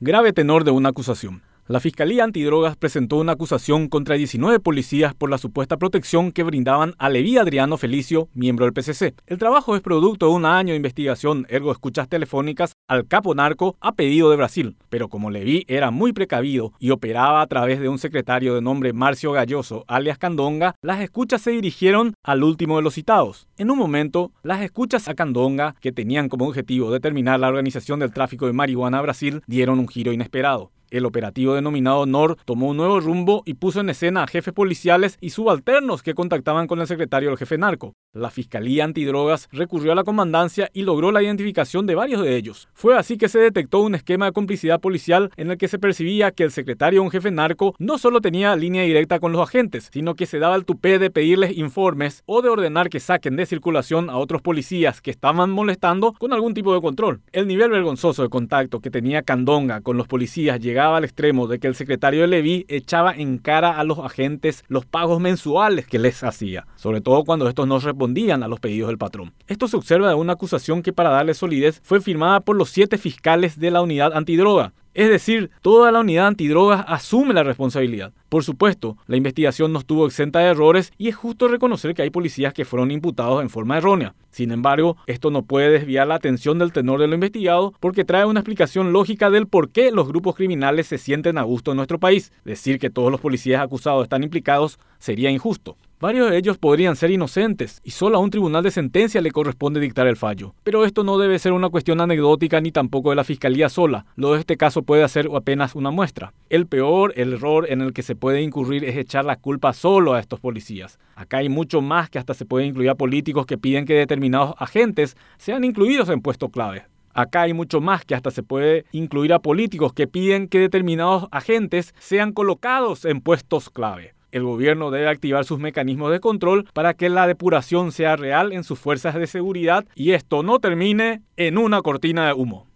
Grave tenor de una acusación. La Fiscalía Antidrogas presentó una acusación contra 19 policías por la supuesta protección que brindaban a Levi Adriano Felicio, miembro del PCC. El trabajo es producto de un año de investigación, ergo escuchas telefónicas al capo narco a pedido de Brasil. Pero como Levi era muy precavido y operaba a través de un secretario de nombre Marcio Galloso, alias Candonga, las escuchas se dirigieron al último de los citados. En un momento, las escuchas a Candonga, que tenían como objetivo determinar la organización del tráfico de marihuana a Brasil, dieron un giro inesperado. El operativo denominado NOR tomó un nuevo rumbo y puso en escena a jefes policiales y subalternos que contactaban con el secretario del jefe narco. La Fiscalía Antidrogas recurrió a la comandancia y logró la identificación de varios de ellos. Fue así que se detectó un esquema de complicidad policial en el que se percibía que el secretario un jefe narco no solo tenía línea directa con los agentes, sino que se daba el tupé de pedirles informes o de ordenar que saquen de circulación a otros policías que estaban molestando con algún tipo de control. El nivel vergonzoso de contacto que tenía Candonga con los policías llegaba al extremo de que el secretario de echaba en cara a los agentes los pagos mensuales que les hacía, sobre todo cuando estos no respondían a los pedidos del patrón. Esto se observa de una acusación que para darle solidez fue firmada por los siete fiscales de la unidad antidroga, es decir, toda la unidad antidrogas asume la responsabilidad. Por supuesto, la investigación no estuvo exenta de errores y es justo reconocer que hay policías que fueron imputados en forma errónea. Sin embargo, esto no puede desviar la atención del tenor de lo investigado porque trae una explicación lógica del por qué los grupos criminales se sienten a gusto en nuestro país. Decir que todos los policías acusados están implicados sería injusto. Varios de ellos podrían ser inocentes y solo a un tribunal de sentencia le corresponde dictar el fallo. Pero esto no debe ser una cuestión anecdótica ni tampoco de la fiscalía sola. Lo de este caso puede ser apenas una muestra. El peor, el error en el que se puede incurrir es echar la culpa solo a estos policías. Acá hay mucho más que hasta se puede incluir a políticos que piden que determinados agentes sean incluidos en puestos clave. Acá hay mucho más que hasta se puede incluir a políticos que piden que determinados agentes sean colocados en puestos clave. El gobierno debe activar sus mecanismos de control para que la depuración sea real en sus fuerzas de seguridad y esto no termine en una cortina de humo.